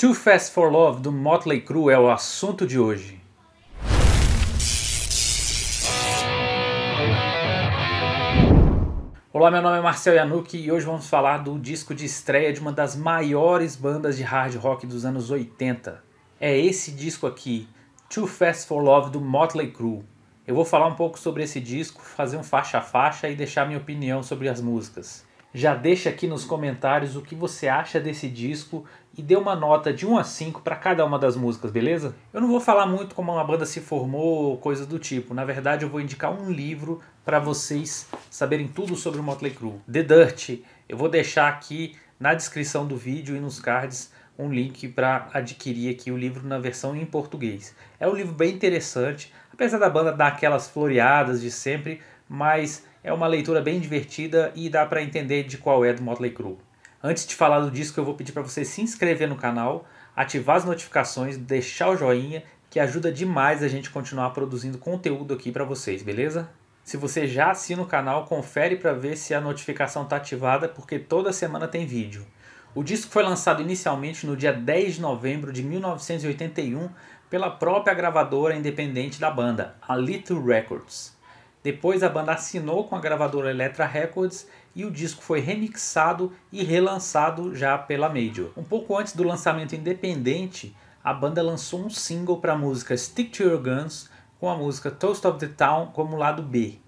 Too Fast for Love do Motley Crue é o assunto de hoje. Olá, meu nome é Marcel Yanuki e hoje vamos falar do disco de estreia de uma das maiores bandas de hard rock dos anos 80. É esse disco aqui, Too Fast for Love do Motley Crue. Eu vou falar um pouco sobre esse disco, fazer um faixa a faixa e deixar minha opinião sobre as músicas. Já deixa aqui nos comentários o que você acha desse disco e dê uma nota de 1 a 5 para cada uma das músicas, beleza? Eu não vou falar muito como uma banda se formou ou coisas do tipo. Na verdade, eu vou indicar um livro para vocês saberem tudo sobre o Motley Crue. The Dirt. Eu vou deixar aqui na descrição do vídeo e nos cards um link para adquirir aqui o livro na versão em português. É um livro bem interessante, apesar da banda dar aquelas floreadas de sempre, mas é uma leitura bem divertida e dá para entender de qual é do Motley Crue. Antes de falar do disco, eu vou pedir para você se inscrever no canal, ativar as notificações, deixar o joinha, que ajuda demais a gente continuar produzindo conteúdo aqui para vocês, beleza? Se você já assina o canal, confere para ver se a notificação está ativada, porque toda semana tem vídeo. O disco foi lançado inicialmente no dia 10 de novembro de 1981 pela própria gravadora independente da banda, a Little Records. Depois a banda assinou com a gravadora Elektra Records e o disco foi remixado e relançado já pela Major. Um pouco antes do lançamento independente, a banda lançou um single para a música Stick to Your Guns com a música Toast of the Town como lado B.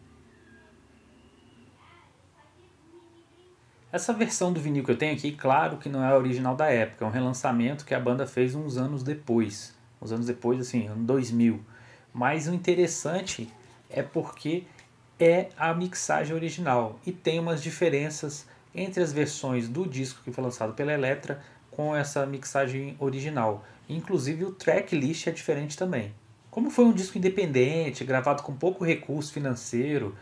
Essa versão do vinil que eu tenho aqui, claro que não é a original da época, é um relançamento que a banda fez uns anos depois, uns anos depois, assim, ano 2000. Mas o interessante é porque é a mixagem original e tem umas diferenças entre as versões do disco que foi lançado pela Elektra com essa mixagem original. Inclusive o tracklist é diferente também. Como foi um disco independente, gravado com pouco recurso financeiro,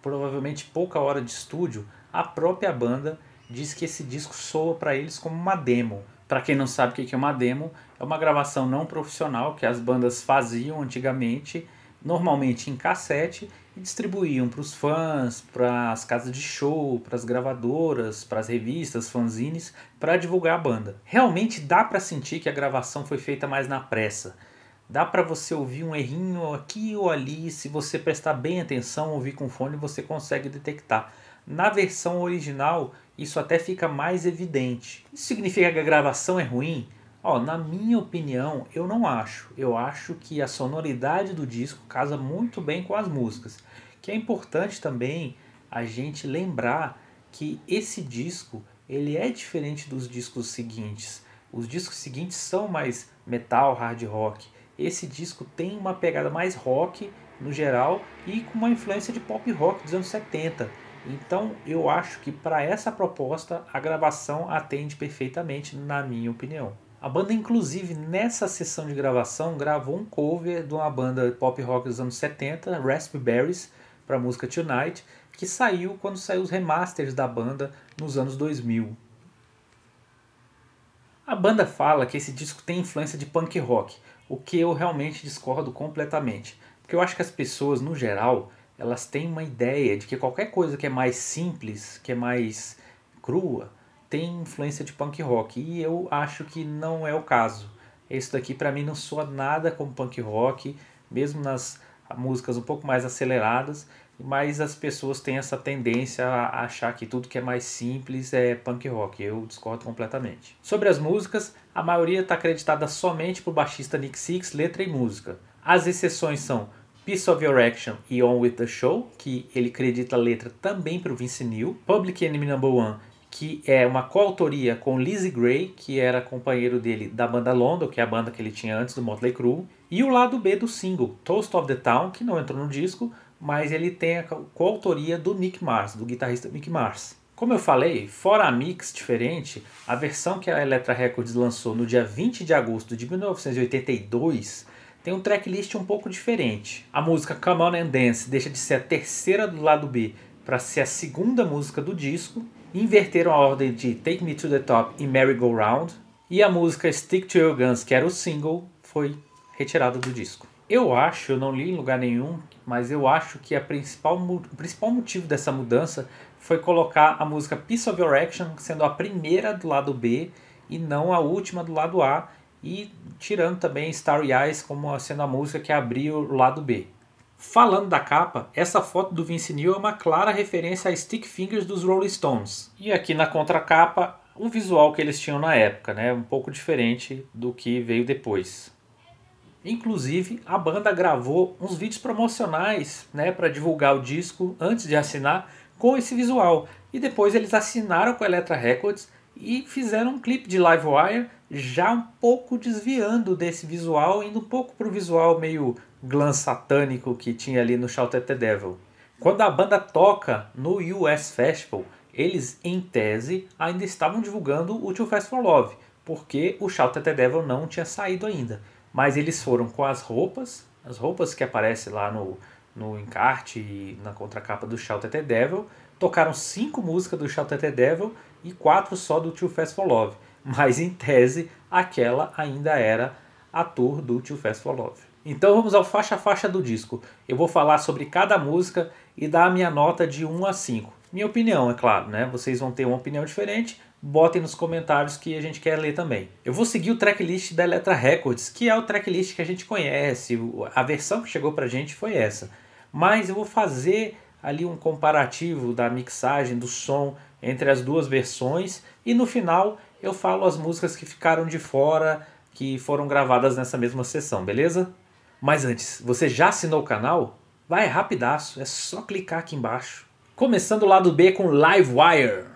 provavelmente pouca hora de estúdio, a própria banda diz que esse disco soa para eles como uma demo. Para quem não sabe o que é uma demo, é uma gravação não profissional que as bandas faziam antigamente normalmente em cassete e distribuíam para os fãs, para as casas de show, para as gravadoras, para as revistas, fanzines, para divulgar a banda. Realmente dá para sentir que a gravação foi feita mais na pressa. Dá para você ouvir um errinho aqui ou ali, se você prestar bem atenção, ouvir com fone, você consegue detectar. Na versão original, isso até fica mais evidente. Isso significa que a gravação é ruim? Ó, na minha opinião, eu não acho. Eu acho que a sonoridade do disco casa muito bem com as músicas. Que é importante também a gente lembrar que esse disco ele é diferente dos discos seguintes. Os discos seguintes são mais metal, hard rock. Esse disco tem uma pegada mais rock no geral e com uma influência de pop rock dos anos 70. Então eu acho que para essa proposta a gravação atende perfeitamente, na minha opinião. A banda, inclusive, nessa sessão de gravação, gravou um cover de uma banda pop rock dos anos 70, Raspberries, para a música Tonight, que saiu quando saiu os remasters da banda nos anos 2000. A banda fala que esse disco tem influência de punk rock, o que eu realmente discordo completamente. Porque eu acho que as pessoas, no geral, elas têm uma ideia de que qualquer coisa que é mais simples, que é mais crua, tem influência de punk rock e eu acho que não é o caso. Esse daqui para mim não soa nada como punk rock, mesmo nas músicas um pouco mais aceleradas, mas as pessoas têm essa tendência a achar que tudo que é mais simples é punk rock. Eu discordo completamente. Sobre as músicas, a maioria está acreditada somente para o baixista Nick Six, letra e música. As exceções são Piece of Your Action e On With The Show, que ele acredita a letra também para o Vince Neil. Public Enemy Number One que é uma coautoria com Lizzie Gray, que era companheiro dele da banda London, que é a banda que ele tinha antes do Motley Crue, e o lado B do single, Toast of the Town, que não entrou no disco, mas ele tem a coautoria do Nick Mars, do guitarrista Nick Mars. Como eu falei, fora a mix diferente, a versão que a Elektra Records lançou no dia 20 de agosto de 1982 tem um tracklist um pouco diferente. A música Come On and Dance deixa de ser a terceira do lado B para ser a segunda música do disco, inverteram a ordem de Take Me to the Top e Merry Go Round, e a música Stick to Your Guns, que era o single, foi retirada do disco. Eu acho, eu não li em lugar nenhum, mas eu acho que a principal, o principal motivo dessa mudança foi colocar a música Piece of Your Action sendo a primeira do lado B e não a última do lado A, e tirando também Starry Eyes como sendo a música que abriu o lado B. Falando da capa, essa foto do Vince Neil é uma clara referência a Stick Fingers dos Rolling Stones. E aqui na contracapa, o visual que eles tinham na época, né? um pouco diferente do que veio depois. Inclusive, a banda gravou uns vídeos promocionais né, para divulgar o disco antes de assinar com esse visual. E depois eles assinaram com a Elektra Records e fizeram um clipe de Livewire já um pouco desviando desse visual, indo um pouco para o visual meio glam satânico que tinha ali no Shout at the Devil. Quando a banda toca no US Festival, eles, em tese, ainda estavam divulgando o Too Fast for Love, porque o Shout at the Devil não tinha saído ainda. Mas eles foram com as roupas, as roupas que aparecem lá no, no encarte e na contracapa do Shout at the Devil, tocaram cinco músicas do Shout at the Devil e quatro só do Too Fast for Love. Mas em tese, aquela ainda era a tour do Too Fast for Love. Então vamos ao faixa a faixa do disco. Eu vou falar sobre cada música e dar a minha nota de 1 a 5. Minha opinião, é claro, né? Vocês vão ter uma opinião diferente, botem nos comentários que a gente quer ler também. Eu vou seguir o tracklist da Elektra Records, que é o tracklist que a gente conhece, a versão que chegou pra gente foi essa. Mas eu vou fazer ali um comparativo da mixagem, do som entre as duas versões e no final eu falo as músicas que ficaram de fora, que foram gravadas nessa mesma sessão, beleza? Mas antes, você já assinou o canal? Vai rapidaço, é só clicar aqui embaixo. Começando o lado B com Livewire.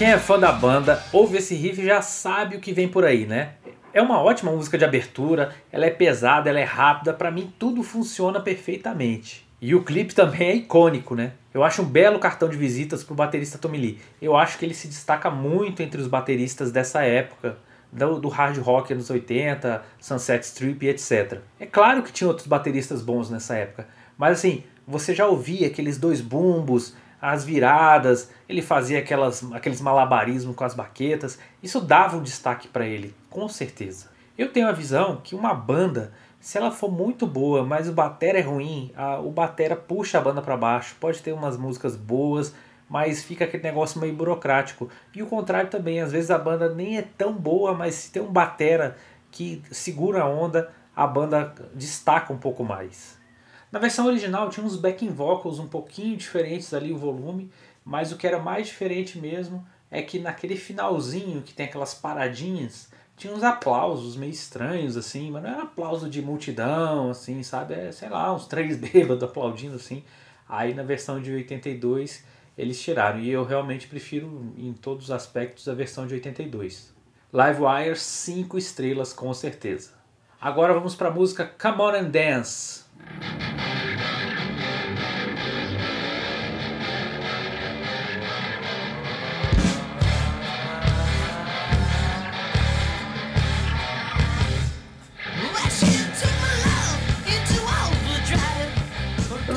Quem é fã da banda, ouve esse riff e já sabe o que vem por aí, né? É uma ótima música de abertura, ela é pesada, ela é rápida, para mim tudo funciona perfeitamente. E o clipe também é icônico, né? Eu acho um belo cartão de visitas pro baterista Tommy Lee. Eu acho que ele se destaca muito entre os bateristas dessa época, do, do hard rock anos 80, Sunset Strip, etc. É claro que tinha outros bateristas bons nessa época, mas assim, você já ouvia aqueles dois bumbos, as viradas, ele fazia aquelas, aqueles malabarismos com as baquetas, isso dava um destaque para ele, com certeza. Eu tenho a visão que uma banda, se ela for muito boa, mas o batera é ruim, a, o batera puxa a banda para baixo, pode ter umas músicas boas, mas fica aquele negócio meio burocrático. E o contrário também, às vezes a banda nem é tão boa, mas se tem um batera que segura a onda, a banda destaca um pouco mais. Na versão original tinha uns backing vocals um pouquinho diferentes ali o volume, mas o que era mais diferente mesmo é que naquele finalzinho que tem aquelas paradinhas, tinha uns aplausos meio estranhos assim, mas não era aplauso de multidão assim, sabe? É, sei lá, uns três bêbados aplaudindo assim. Aí na versão de 82 eles tiraram e eu realmente prefiro em todos os aspectos a versão de 82. Livewire 5 estrelas com certeza. Agora vamos para a música Come On and Dance.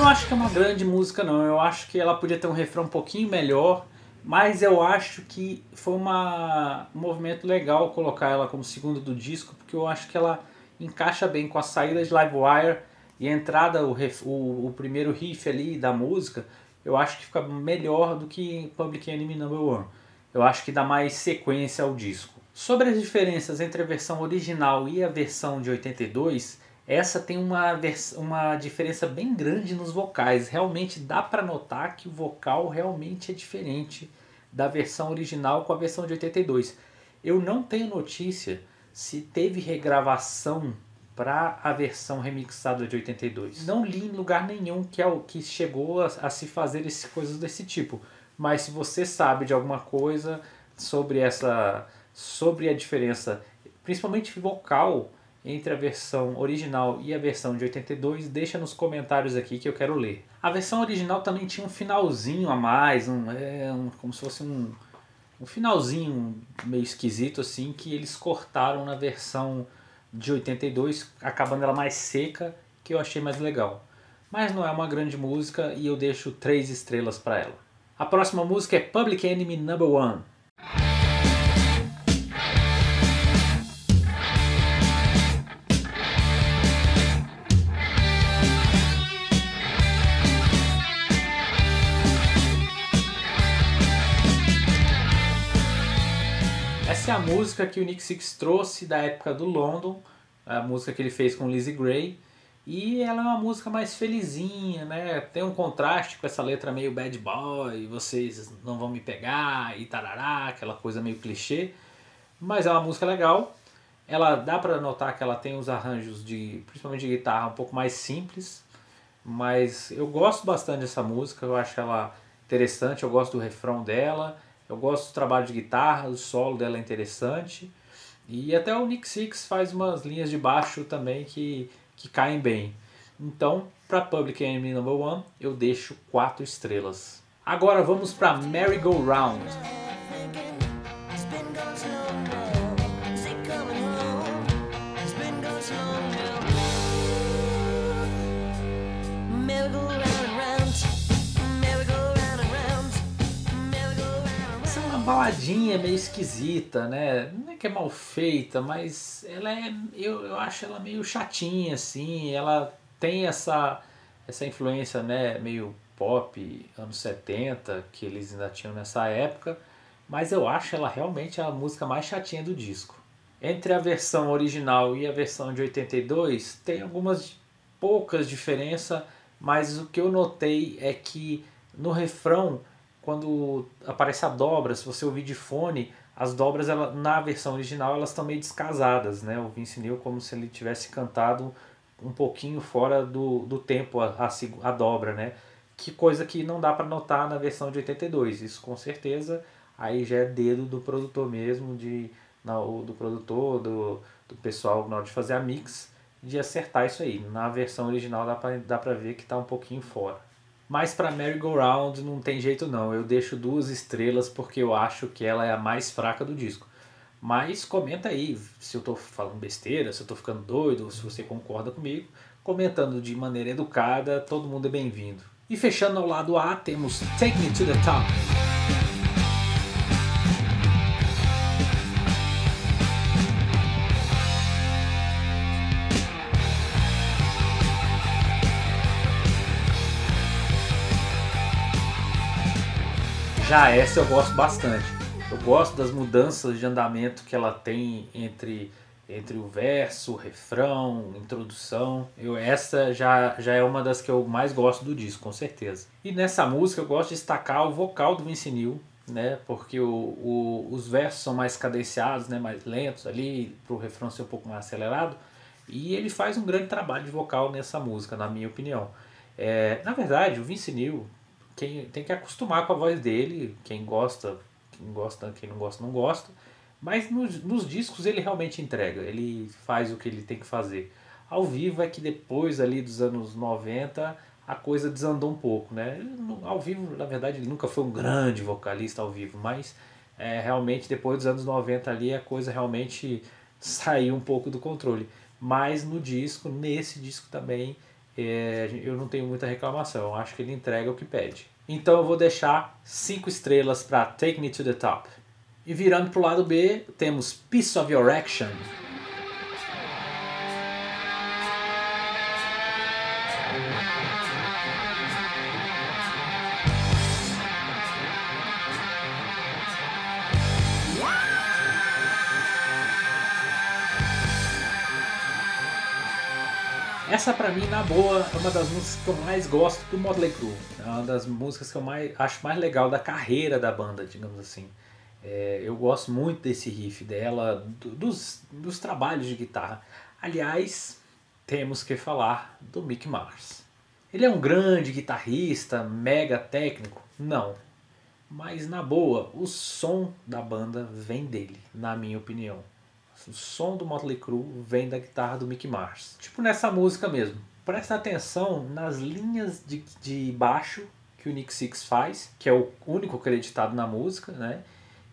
Não acho que é uma grande música não, eu acho que ela podia ter um refrão um pouquinho melhor, mas eu acho que foi uma, um movimento legal colocar ela como segunda do disco, porque eu acho que ela encaixa bem com a saída de Livewire e a entrada, o, o, o, primeiro riff ali da música, eu acho que fica melhor do que Public Enemy Number One. Eu acho que dá mais sequência ao disco. Sobre as diferenças entre a versão original e a versão de 82, essa tem uma, uma diferença bem grande nos vocais. Realmente dá para notar que o vocal realmente é diferente da versão original com a versão de 82. Eu não tenho notícia se teve regravação para a versão remixada de 82. Não li em lugar nenhum que é o que chegou a, a se fazer esse, coisas desse tipo. Mas se você sabe de alguma coisa sobre essa sobre a diferença, principalmente vocal, entre a versão original e a versão de 82, deixa nos comentários aqui que eu quero ler. A versão original também tinha um finalzinho a mais, um, é, um como se fosse um, um finalzinho meio esquisito assim que eles cortaram na versão de 82, acabando ela mais seca, que eu achei mais legal. Mas não é uma grande música e eu deixo três estrelas para ela. A próxima música é Public Enemy Number One. Música que o Nick Six trouxe da época do London, a música que ele fez com Lizzie Gray. E ela é uma música mais felizinha, né? Tem um contraste com essa letra meio bad boy, vocês não vão me pegar e tarará, aquela coisa meio clichê. Mas é uma música legal. Ela dá para notar que ela tem os arranjos de, principalmente de guitarra, um pouco mais simples, mas eu gosto bastante dessa música, eu acho ela interessante, eu gosto do refrão dela, eu gosto do trabalho de guitarra, o solo dela é interessante. E até o Nick Six faz umas linhas de baixo também que que caem bem. Então, para Public Enemy Number One, eu deixo 4 estrelas. Agora vamos para Merry Go Round. Baladinha meio esquisita, né? Não é que é mal feita, mas ela é. Eu, eu acho ela meio chatinha, assim. Ela tem essa, essa influência, né? Meio pop, anos 70, que eles ainda tinham nessa época. Mas eu acho ela realmente a música mais chatinha do disco. Entre a versão original e a versão de 82, tem algumas poucas diferenças, mas o que eu notei é que no refrão quando aparece a dobra, se você ouvir de fone, as dobras ela, na versão original elas estão meio descasadas, né? O Vince Neil como se ele tivesse cantado um pouquinho fora do, do tempo a, a, a dobra, né? Que coisa que não dá para notar na versão de 82. Isso com certeza aí já é dedo do produtor mesmo, de, não, do produtor, do, do pessoal na hora de fazer a mix, de acertar isso aí. Na versão original dá para dá ver que está um pouquinho fora. Mas para Merry Go Round não tem jeito não. Eu deixo duas estrelas porque eu acho que ela é a mais fraca do disco. Mas comenta aí se eu estou falando besteira, se eu estou ficando doido, se você concorda comigo. Comentando de maneira educada, todo mundo é bem-vindo. E fechando ao lado A, temos Take Me to the Top. Já essa eu gosto bastante. Eu gosto das mudanças de andamento que ela tem entre entre o verso, o refrão, introdução. Eu essa já já é uma das que eu mais gosto do disco, com certeza. E nessa música eu gosto de destacar o vocal do Vince Neil, né? Porque o, o, os versos são mais cadenciados, né? Mais lentos ali, para o refrão ser um pouco mais acelerado. E ele faz um grande trabalho de vocal nessa música, na minha opinião. É, na verdade, o Vince Neil, quem tem que acostumar com a voz dele, quem gosta, quem gosta, quem não gosta, não gosta. Mas nos, nos discos ele realmente entrega, ele faz o que ele tem que fazer. Ao vivo é que depois ali dos anos 90 a coisa desandou um pouco, né? Ao vivo, na verdade, ele nunca foi um grande vocalista ao vivo, mas é, realmente depois dos anos 90 ali a coisa realmente saiu um pouco do controle. Mas no disco, nesse disco também, é, eu não tenho muita reclamação. Acho que ele entrega o que pede. Então eu vou deixar 5 estrelas para Take Me to the Top. E virando para o lado B, temos Piece of Your Action. Essa pra mim, na boa, é uma das músicas que eu mais gosto do Motley Crue. É uma das músicas que eu mais, acho mais legal da carreira da banda, digamos assim. É, eu gosto muito desse riff dela, do, dos, dos trabalhos de guitarra. Aliás, temos que falar do Mick Mars. Ele é um grande guitarrista, mega técnico? Não. Mas na boa, o som da banda vem dele, na minha opinião. O som do Motley Crue vem da guitarra do Mick Mars. Tipo nessa música mesmo. Presta atenção nas linhas de, de baixo que o Nick Six faz, que é o único acreditado na música, né?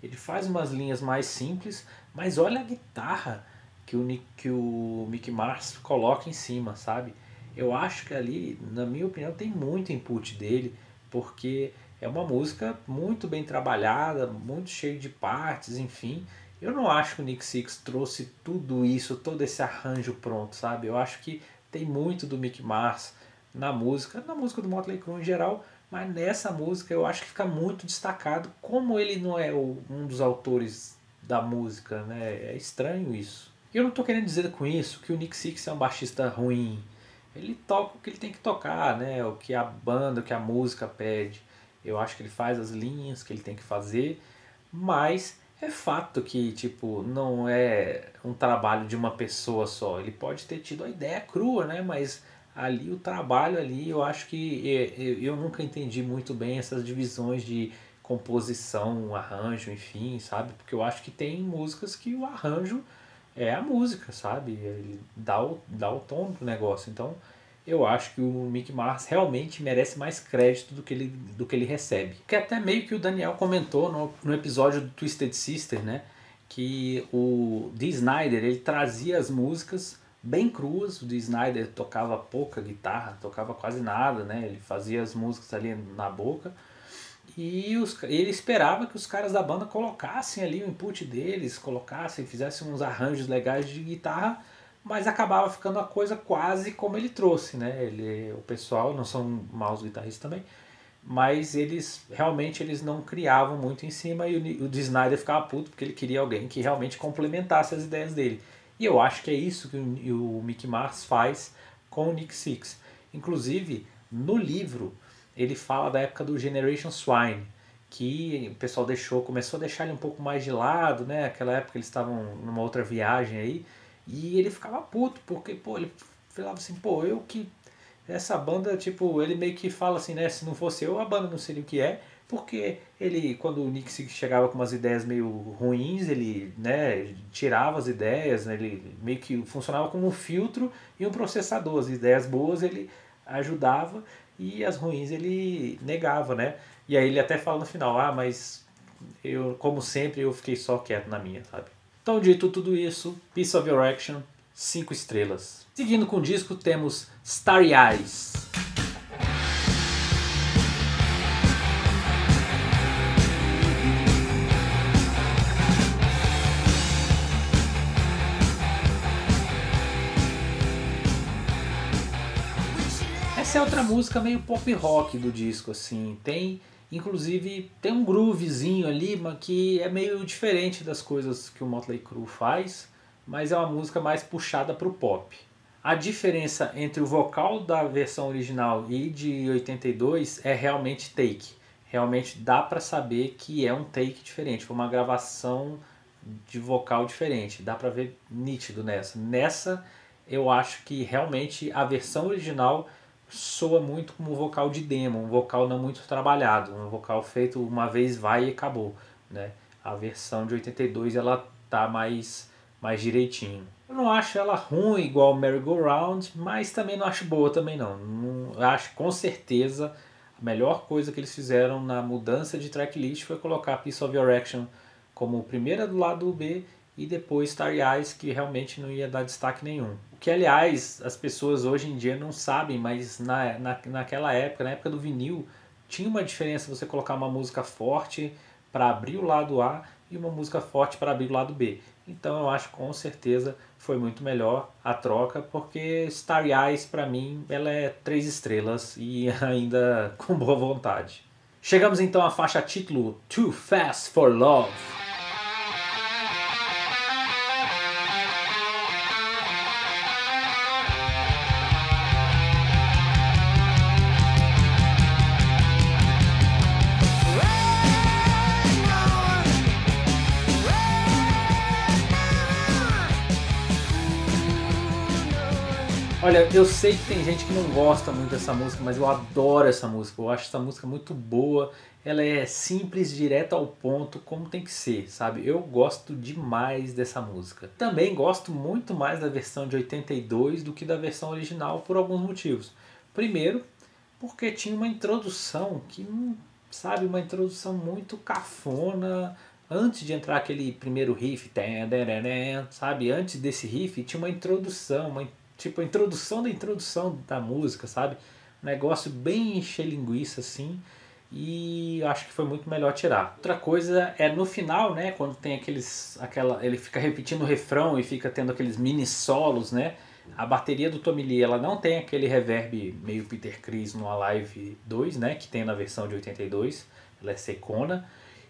Ele faz umas linhas mais simples, mas olha a guitarra que o, Nick, que o Mick Mars coloca em cima, sabe? Eu acho que ali, na minha opinião, tem muito input dele, porque é uma música muito bem trabalhada, muito cheia de partes, enfim. Eu não acho que o Nick Six trouxe tudo isso, todo esse arranjo pronto, sabe? Eu acho que tem muito do Mick Mars na música, na música do Motley Crue em geral, mas nessa música eu acho que fica muito destacado como ele não é um dos autores da música, né? É estranho isso. Eu não estou querendo dizer com isso que o Nick Six é um baixista ruim. Ele toca o que ele tem que tocar, né? O que a banda, o que a música pede. Eu acho que ele faz as linhas que ele tem que fazer, mas é fato que, tipo, não é um trabalho de uma pessoa só. Ele pode ter tido a ideia crua, né? Mas ali o trabalho ali, eu acho que eu nunca entendi muito bem essas divisões de composição, arranjo, enfim, sabe? Porque eu acho que tem músicas que o arranjo é a música, sabe? Ele dá o, dá o tom do negócio. Então, eu acho que o Mick Mars realmente merece mais crédito do que ele, do que ele recebe. Que até meio que o Daniel comentou no, no episódio do Twisted Sister, né? Que o Dee Snyder, ele trazia as músicas bem cruas. O Dee Snyder tocava pouca guitarra, tocava quase nada, né? Ele fazia as músicas ali na boca. E os, ele esperava que os caras da banda colocassem ali o input deles, colocassem, fizessem uns arranjos legais de guitarra, mas acabava ficando a coisa quase como ele trouxe, né? Ele, o pessoal, não são maus guitarristas também, mas eles realmente eles não criavam muito em cima e o, o Snyder ficava puto porque ele queria alguém que realmente complementasse as ideias dele. E eu acho que é isso que o, o Mick Mars faz com o Nick Six. Inclusive, no livro, ele fala da época do Generation Swine, que o pessoal deixou, começou a deixar ele um pouco mais de lado, né? Aquela época eles estavam numa outra viagem aí, e ele ficava puto, porque, pô, ele falava assim, pô, eu que. Essa banda, tipo, ele meio que fala assim, né? Se não fosse eu, a banda não seria o que é. Porque ele, quando o Nick chegava com umas ideias meio ruins, ele né, tirava as ideias, né, ele meio que funcionava como um filtro e um processador. As ideias boas ele ajudava e as ruins ele negava, né? E aí ele até fala no final, ah, mas eu, como sempre, eu fiquei só quieto na minha, sabe? Então, dito tudo isso, Piece of Your Action, 5 estrelas. Seguindo com o disco, temos Starry Eyes. Essa é outra música meio pop rock do disco, assim. Tem Inclusive tem um groovezinho ali, que é meio diferente das coisas que o Motley Crue faz, mas é uma música mais puxada para o pop. A diferença entre o vocal da versão original e de 82 é realmente take. Realmente dá para saber que é um take diferente, foi uma gravação de vocal diferente, dá para ver nítido nessa. Nessa eu acho que realmente a versão original soa muito como um vocal de demo, um vocal não muito trabalhado, um vocal feito uma vez vai e acabou, né? A versão de 82 ela tá mais mais direitinho. Eu não acho ela ruim igual Merry Go Round, mas também não acho boa também não. não acho com certeza a melhor coisa que eles fizeram na mudança de tracklist foi colocar Piece of Your Action como primeira do lado B e depois Starry Eyes, que realmente não ia dar destaque nenhum que aliás as pessoas hoje em dia não sabem, mas na, na, naquela época, na época do vinil, tinha uma diferença você colocar uma música forte para abrir o lado A e uma música forte para abrir o lado B. Então eu acho com certeza foi muito melhor a troca, porque Starry Eyes para mim ela é três estrelas e ainda com boa vontade. Chegamos então à faixa título Too Fast for Love. Olha, eu sei que tem gente que não gosta muito dessa música, mas eu adoro essa música. Eu acho essa música muito boa. Ela é simples, direta ao ponto, como tem que ser, sabe? Eu gosto demais dessa música. Também gosto muito mais da versão de 82 do que da versão original por alguns motivos. Primeiro, porque tinha uma introdução que, sabe, uma introdução muito cafona. Antes de entrar aquele primeiro riff, sabe? Antes desse riff tinha uma introdução, uma tipo a introdução da introdução da música, sabe? Um negócio bem encher linguiça assim. E acho que foi muito melhor tirar. Outra coisa é no final, né, quando tem aqueles aquela ele fica repetindo o refrão e fica tendo aqueles mini solos, né? A bateria do Tommy Lee, ela não tem aquele reverb meio Peter Criss no Alive 2, né, que tem na versão de 82. Ela é secona.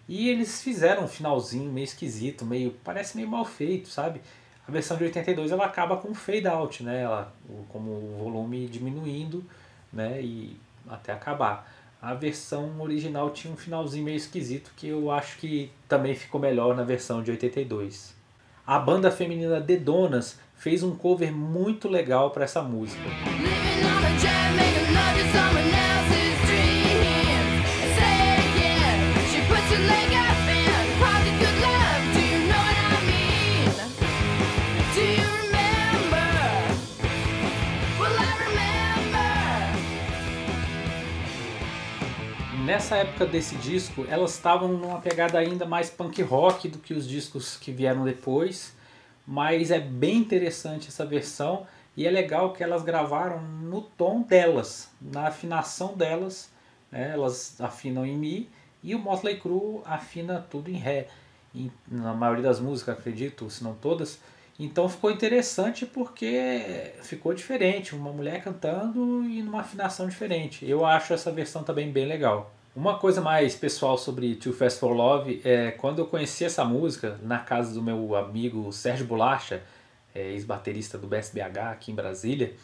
E eles fizeram um finalzinho meio esquisito, meio parece meio mal feito, sabe? A versão de 82 ela acaba com fade out, né? Ela, como o volume diminuindo, né? E até acabar. A versão original tinha um finalzinho meio esquisito que eu acho que também ficou melhor na versão de 82. A banda feminina The Donas fez um cover muito legal para essa música. Nessa época desse disco, elas estavam numa pegada ainda mais punk rock do que os discos que vieram depois, mas é bem interessante essa versão e é legal que elas gravaram no tom delas, na afinação delas, né? elas afinam em mi e o Motley Crue afina tudo em ré, na maioria das músicas, acredito, se não todas. Então ficou interessante porque ficou diferente, uma mulher cantando e numa afinação diferente. Eu acho essa versão também bem legal. Uma coisa mais pessoal sobre Too Fast for Love é quando eu conheci essa música na casa do meu amigo Sérgio Bolacha, é, ex-baterista do BSBH aqui em Brasília,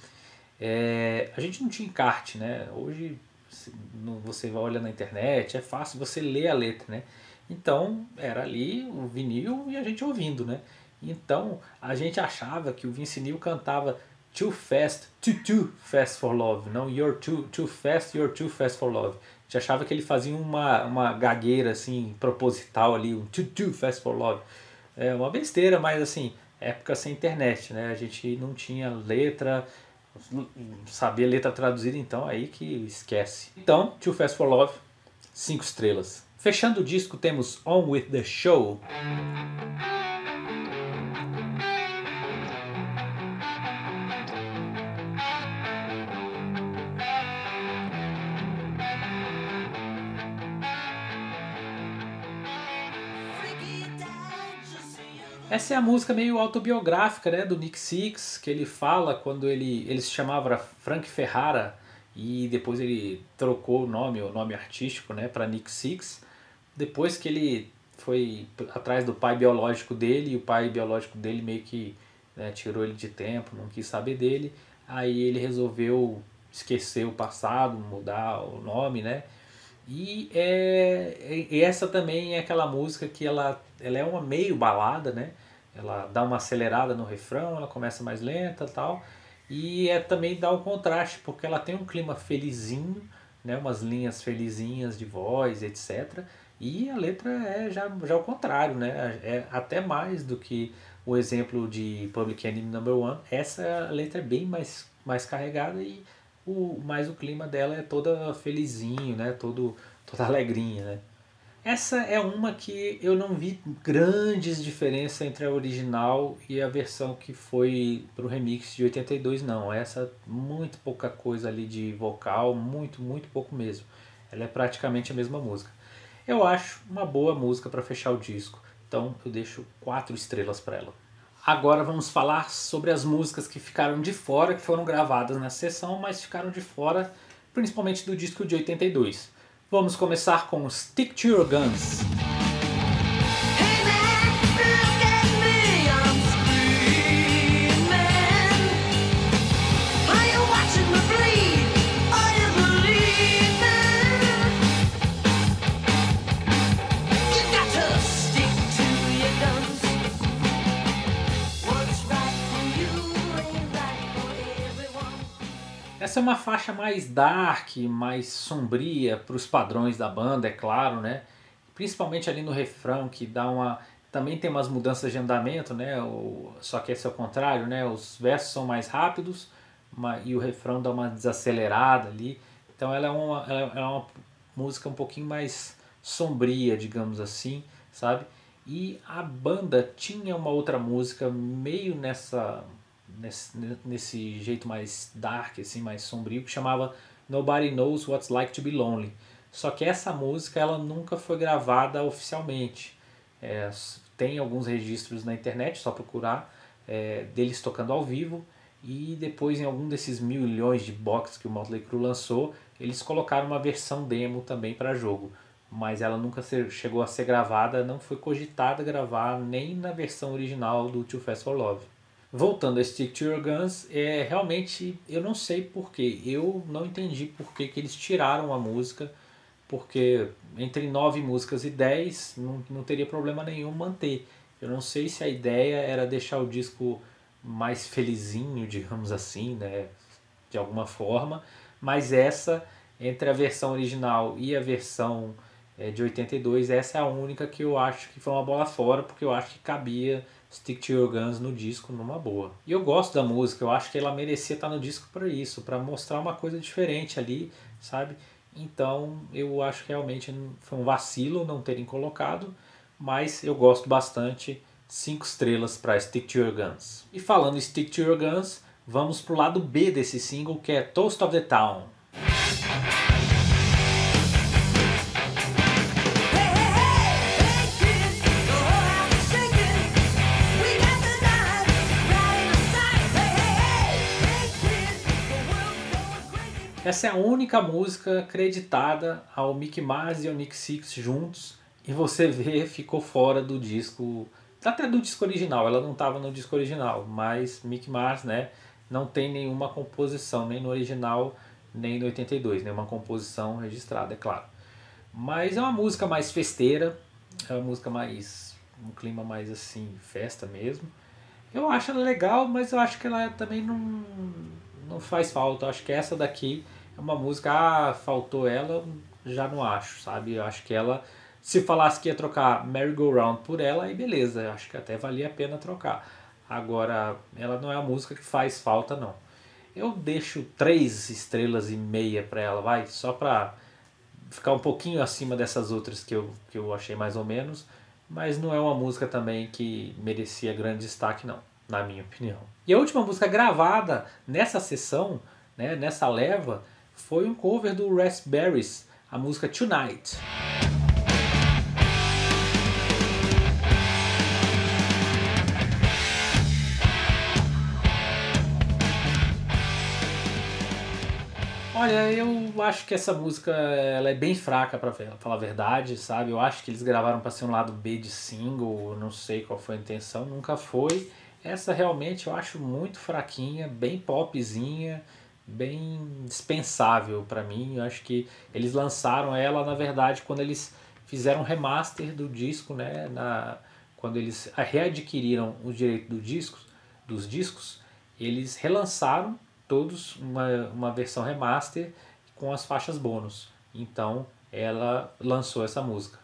é, a gente não tinha encarte, né? Hoje você olha na internet, é fácil você ler a letra, né? Então era ali o vinil e a gente ouvindo, né? Então a gente achava que o Vince Neil cantava Too Fast, Too Too Fast for Love, não You're Too Too Fast, You're Too Fast for Love gente achava que ele fazia uma, uma gagueira assim, proposital ali, um too fast for love. É uma besteira, mas assim, época sem internet, né? A gente não tinha letra, sabia letra traduzida, então aí que esquece. Então, Too Fast for Love, cinco estrelas. Fechando o disco temos On With The Show. Essa é a música meio autobiográfica né, do Nick Six, que ele fala quando ele, ele se chamava Frank Ferrara e depois ele trocou o nome, o nome artístico, né, para Nick Six. Depois que ele foi atrás do pai biológico dele e o pai biológico dele meio que né, tirou ele de tempo, não quis saber dele. Aí ele resolveu esquecer o passado, mudar o nome, né? E, é, e essa também é aquela música que ela, ela é uma meio balada, né? Ela dá uma acelerada no refrão, ela começa mais lenta tal. E é também dá um contraste, porque ela tem um clima felizinho, né? umas linhas felizinhas de voz, etc. E a letra é já, já o contrário, né? É até mais do que o exemplo de Public Enemy Number One. Essa letra é bem mais, mais carregada e o, mas o clima dela é toda felizinho, né? Todo, toda alegrinha, né? Essa é uma que eu não vi grandes diferenças entre a original e a versão que foi pro remix de 82, não. Essa muito pouca coisa ali de vocal, muito, muito pouco mesmo. Ela é praticamente a mesma música. Eu acho uma boa música para fechar o disco, então eu deixo quatro estrelas para ela. Agora vamos falar sobre as músicas que ficaram de fora, que foram gravadas na sessão, mas ficaram de fora principalmente do disco de 82. Vamos começar com Stick to Your Guns. Essa é uma faixa mais dark, mais sombria para os padrões da banda, é claro, né? Principalmente ali no refrão, que dá uma. Também tem umas mudanças de andamento, né? O... Só que esse é o contrário, né? Os versos são mais rápidos e o refrão dá uma desacelerada ali. Então ela é uma, ela é uma música um pouquinho mais sombria, digamos assim, sabe? E a banda tinha uma outra música meio nessa nesse, nesse jeito mais dark, assim, mais sombrio, que chamava Nobody Knows What's Like to Be Lonely. Só que essa música ela nunca foi gravada oficialmente. É, tem alguns registros na internet, só procurar, é, deles tocando ao vivo. E depois em algum desses milhões de boxes que o Motley Crue lançou, eles colocaram uma versão demo também para jogo. mas ela nunca chegou a ser gravada, não foi cogitada gravar nem na versão original do Too Fast for Love. Voltando a Stick to Your Guns, é, realmente eu não sei porquê, eu não entendi por que eles tiraram a música, porque entre nove músicas e dez não, não teria problema nenhum manter. Eu não sei se a ideia era deixar o disco mais felizinho, digamos assim, né, de alguma forma, mas essa, entre a versão original e a versão é, de 82, essa é a única que eu acho que foi uma bola fora, porque eu acho que cabia Stick to Your Guns no disco numa boa. E eu gosto da música, eu acho que ela merecia estar no disco para isso, para mostrar uma coisa diferente ali, sabe? Então eu acho que realmente foi um vacilo não terem colocado, mas eu gosto bastante. 5 estrelas para Stick to Your Guns. E falando Stick to Your Guns, vamos pro lado B desse single que é Toast of the Town. Essa é a única música acreditada ao Mickey Mars e ao Nick Six juntos. E você vê, ficou fora do disco, até do disco original. Ela não estava no disco original, mas Mickey Mars, né, não tem nenhuma composição, nem no original, nem no 82, nenhuma composição registrada, é claro. Mas é uma música mais festeira, é uma música mais. um clima mais assim, festa mesmo. Eu acho ela legal, mas eu acho que ela também não, não faz falta. Eu acho que essa daqui é uma música, ah, faltou ela, já não acho, sabe? Eu acho que ela, se falasse que ia trocar Merry Go Round por ela, aí beleza, eu acho que até valia a pena trocar. Agora, ela não é a música que faz falta, não. Eu deixo três estrelas e meia para ela, vai, só pra ficar um pouquinho acima dessas outras que eu, que eu achei mais ou menos, mas não é uma música também que merecia grande destaque, não, na minha opinião. E a última música gravada nessa sessão, né, nessa leva, foi um cover do Raspberries, a música Tonight. Olha, eu acho que essa música ela é bem fraca para falar a verdade, sabe? Eu acho que eles gravaram para ser um lado B de single, não sei qual foi a intenção, nunca foi. Essa realmente eu acho muito fraquinha, bem popzinha bem dispensável para mim. Eu acho que eles lançaram ela, na verdade, quando eles fizeram um remaster do disco, né? Na, quando eles readquiriram os direitos do disco, dos discos, eles relançaram todos uma, uma versão remaster com as faixas bônus. Então ela lançou essa música.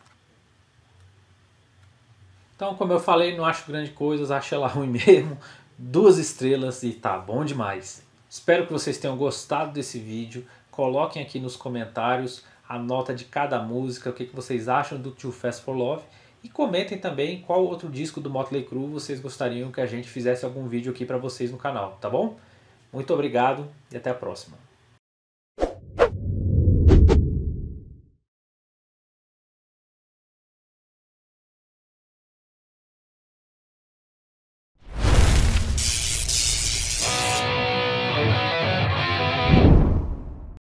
Então, como eu falei, não acho grande coisa, acho ela ruim mesmo. Duas estrelas e tá bom demais. Espero que vocês tenham gostado desse vídeo. Coloquem aqui nos comentários a nota de cada música, o que, vocês acham do Too Fast for Love. E comentem também qual outro disco do Motley Crue vocês gostariam que a gente fizesse algum vídeo aqui para vocês no canal, tá bom? Muito obrigado e até a próxima.